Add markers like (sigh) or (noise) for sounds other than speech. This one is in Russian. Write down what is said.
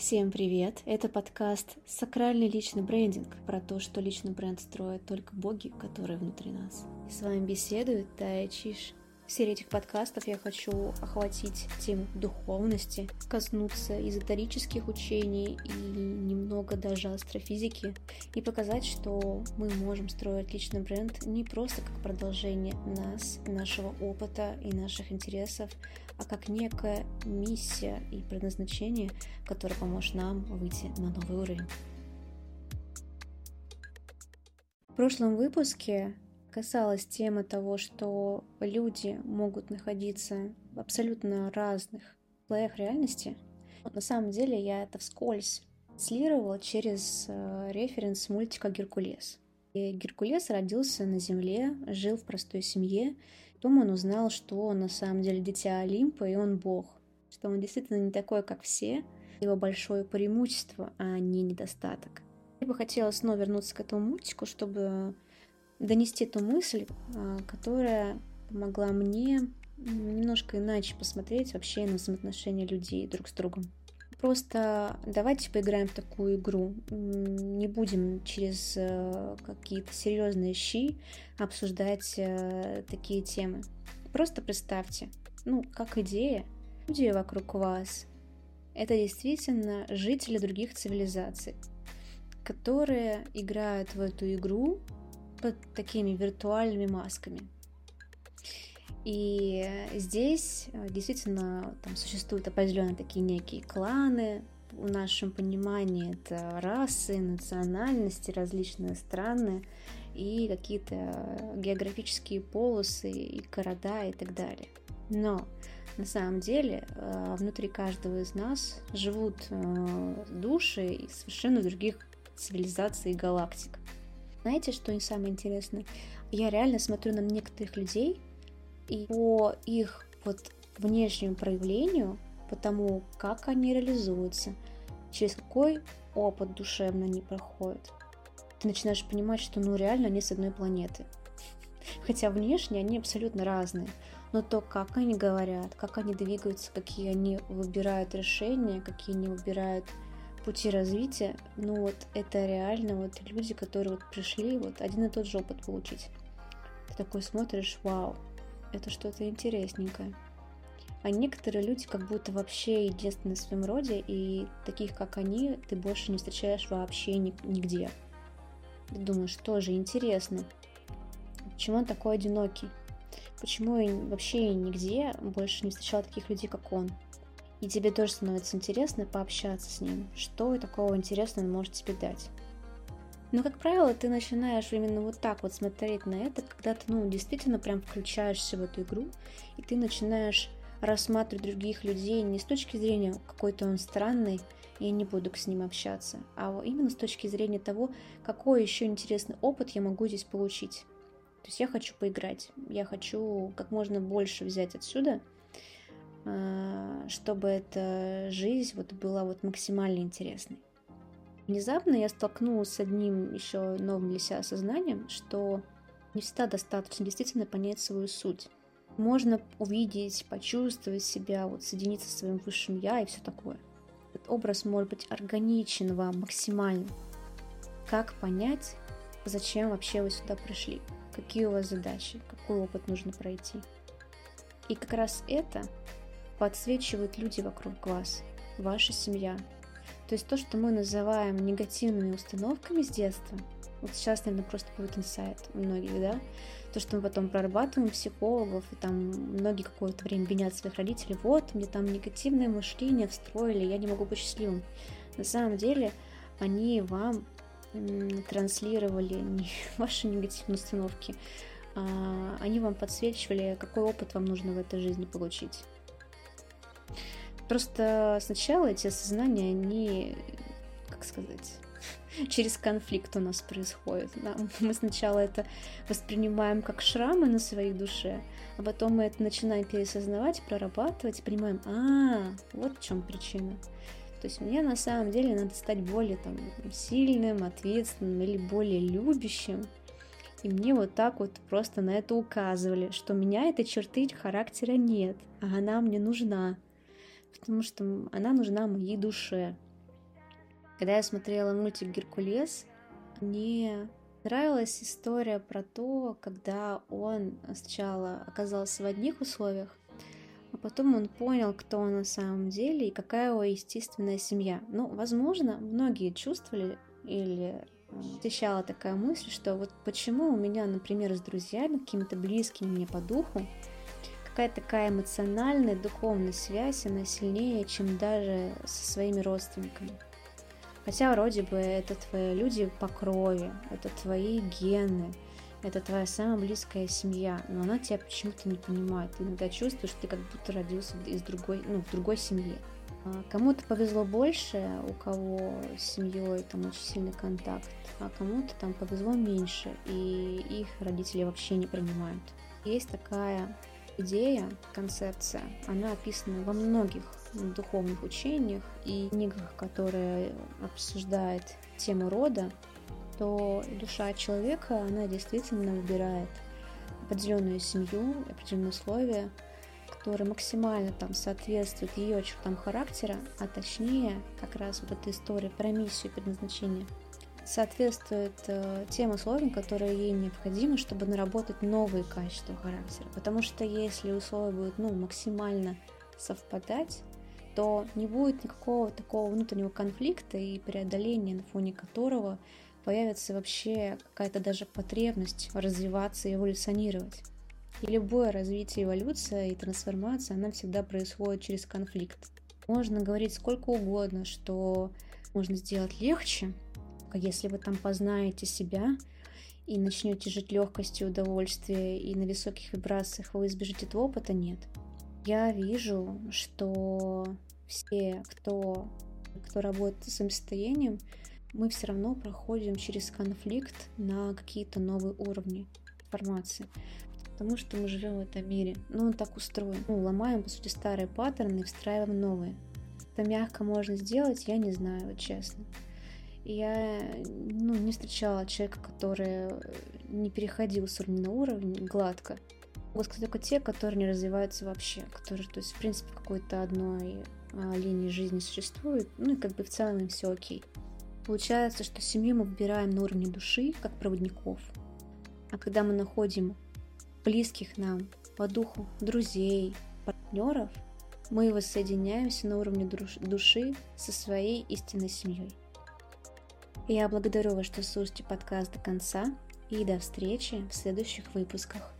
Всем привет! Это подкаст «Сакральный личный брендинг» про то, что личный бренд строят только боги, которые внутри нас. И с вами беседует Тая Чиш. В серии этих подкастов я хочу охватить тему духовности, коснуться эзотерических учений и немного даже астрофизики, и показать, что мы можем строить личный бренд не просто как продолжение нас, нашего опыта и наших интересов, а как некая миссия и предназначение, которое поможет нам выйти на новый уровень. В прошлом выпуске касалась темы того, что люди могут находиться в абсолютно разных слоях реальности. На самом деле я это вскользь транслировала через э, референс мультика «Геркулес». И Геркулес родился на Земле, жил в простой семье. Потом он узнал, что он на самом деле дитя Олимпа, и он бог. Что он действительно не такой, как все. Его большое преимущество, а не недостаток. Я бы хотела снова вернуться к этому мультику, чтобы донести ту мысль, а, которая помогла мне немножко иначе посмотреть вообще на взаимоотношения людей друг с другом. Просто давайте поиграем в такую игру. Не будем через э, какие-то серьезные щи обсуждать э, такие темы. Просто представьте, ну, как идея, люди вокруг вас — это действительно жители других цивилизаций, которые играют в эту игру под такими виртуальными масками. И здесь э, действительно там существуют определенные такие некие кланы. В нашем понимании это расы, национальности, различные страны и какие-то географические полосы и города и так далее. Но на самом деле э, внутри каждого из нас живут э, души из совершенно других цивилизаций и галактик. Знаете, что не самое интересное? Я реально смотрю на некоторых людей, и по их вот внешнему проявлению, по тому, как они реализуются, через какой опыт душевно они проходят, ты начинаешь понимать, что ну реально они с одной планеты. (laughs) Хотя внешне они абсолютно разные. Но то, как они говорят, как они двигаются, какие они выбирают решения, какие они выбирают пути развития, ну вот это реально вот люди, которые вот пришли вот один и тот же опыт получить. Ты такой смотришь, вау, это что-то интересненькое. А некоторые люди как будто вообще единственные в своем роде, и таких, как они, ты больше не встречаешь вообще нигде. Ты думаешь, тоже интересно. Почему он такой одинокий? Почему я вообще нигде больше не встречала таких людей, как он? И тебе тоже становится интересно пообщаться с ним. Что такого интересного он может тебе дать? Но, как правило, ты начинаешь именно вот так вот смотреть на это, когда ты, ну, действительно прям включаешься в эту игру, и ты начинаешь рассматривать других людей не с точки зрения какой-то он странный, я не буду с ним общаться, а именно с точки зрения того, какой еще интересный опыт я могу здесь получить. То есть я хочу поиграть, я хочу как можно больше взять отсюда – а, чтобы эта жизнь вот была вот максимально интересной. Внезапно я столкнулась с одним еще новым для себя осознанием, что не всегда достаточно действительно понять свою суть. Можно увидеть, почувствовать себя, вот соединиться со своим высшим я и все такое. Этот образ может быть органичен вам максимально. Как понять, зачем вообще вы сюда пришли? Какие у вас задачи? Какой опыт нужно пройти? И как раз это подсвечивают люди вокруг вас, ваша семья. То есть то, что мы называем негативными установками с детства, вот сейчас, наверное, просто будет инсайт у многих, да, то, что мы потом прорабатываем психологов, и там многие какое-то время винят своих родителей, вот, мне там негативное мышление встроили, я не могу быть счастливым. На самом деле, они вам транслировали (laughs) не ваши негативные установки, а они вам подсвечивали, какой опыт вам нужно в этой жизни получить. Просто сначала эти осознания, они, как сказать, (laughs) через конфликт у нас происходит. Мы сначала это воспринимаем как шрамы на своей душе, а потом мы это начинаем пересознавать, прорабатывать понимаем, а, вот в чем причина. То есть мне на самом деле надо стать более там, сильным, ответственным или более любящим. И мне вот так вот просто на это указывали, что меня этой черты характера нет, а она мне нужна потому что она нужна моей душе. Когда я смотрела мультик «Геркулес», мне нравилась история про то, когда он сначала оказался в одних условиях, а потом он понял, кто он на самом деле и какая его естественная семья. Ну, возможно, многие чувствовали или посещала такая мысль, что вот почему у меня, например, с друзьями, какими-то близкими мне по духу, какая-то такая эмоциональная, духовная связь, она сильнее, чем даже со своими родственниками. Хотя вроде бы это твои люди по крови, это твои гены, это твоя самая близкая семья, но она тебя почему-то не понимает. Ты иногда чувствуешь, что ты как будто родился из другой, ну, в другой семье. А кому-то повезло больше, у кого с семьей там очень сильный контакт, а кому-то там повезло меньше, и их родители вообще не принимают. Есть такая идея, концепция, она описана во многих духовных учениях и книгах, которые обсуждают тему рода, то душа человека, она действительно выбирает определенную семью, определенные условия, который максимально там соответствует ее чертам характера, а точнее как раз вот эта история про миссию и предназначение, соответствует э, тем условиям, которые ей необходимы, чтобы наработать новые качества характера. Потому что если условия будут ну, максимально совпадать, то не будет никакого такого внутреннего конфликта и преодоления, на фоне которого появится вообще какая-то даже потребность развиваться и эволюционировать. И любое развитие, эволюция и трансформация, она всегда происходит через конфликт. Можно говорить сколько угодно, что можно сделать легче, если вы там познаете себя и начнете жить легкостью, удовольствием, и на высоких вибрациях вы избежите этого опыта, нет. Я вижу, что все, кто, кто работает с своим состоянием, мы все равно проходим через конфликт на какие-то новые уровни информации потому что мы живем в этом мире. Ну, он так устроен. Ну, ломаем, по сути, старые паттерны и встраиваем новые. Это мягко можно сделать, я не знаю, вот честно. Я ну, не встречала человека, который не переходил с уровня на уровень гладко. Могу сказать только те, которые не развиваются вообще, которые, то есть, в принципе, какой-то одной а, линии жизни существует, ну и как бы в целом им все окей. Получается, что семью мы выбираем на уровне души, как проводников. А когда мы находим близких нам по духу друзей, партнеров, мы воссоединяемся на уровне души со своей истинной семьей. Я благодарю вас, что слушаете подкаст до конца, и до встречи в следующих выпусках.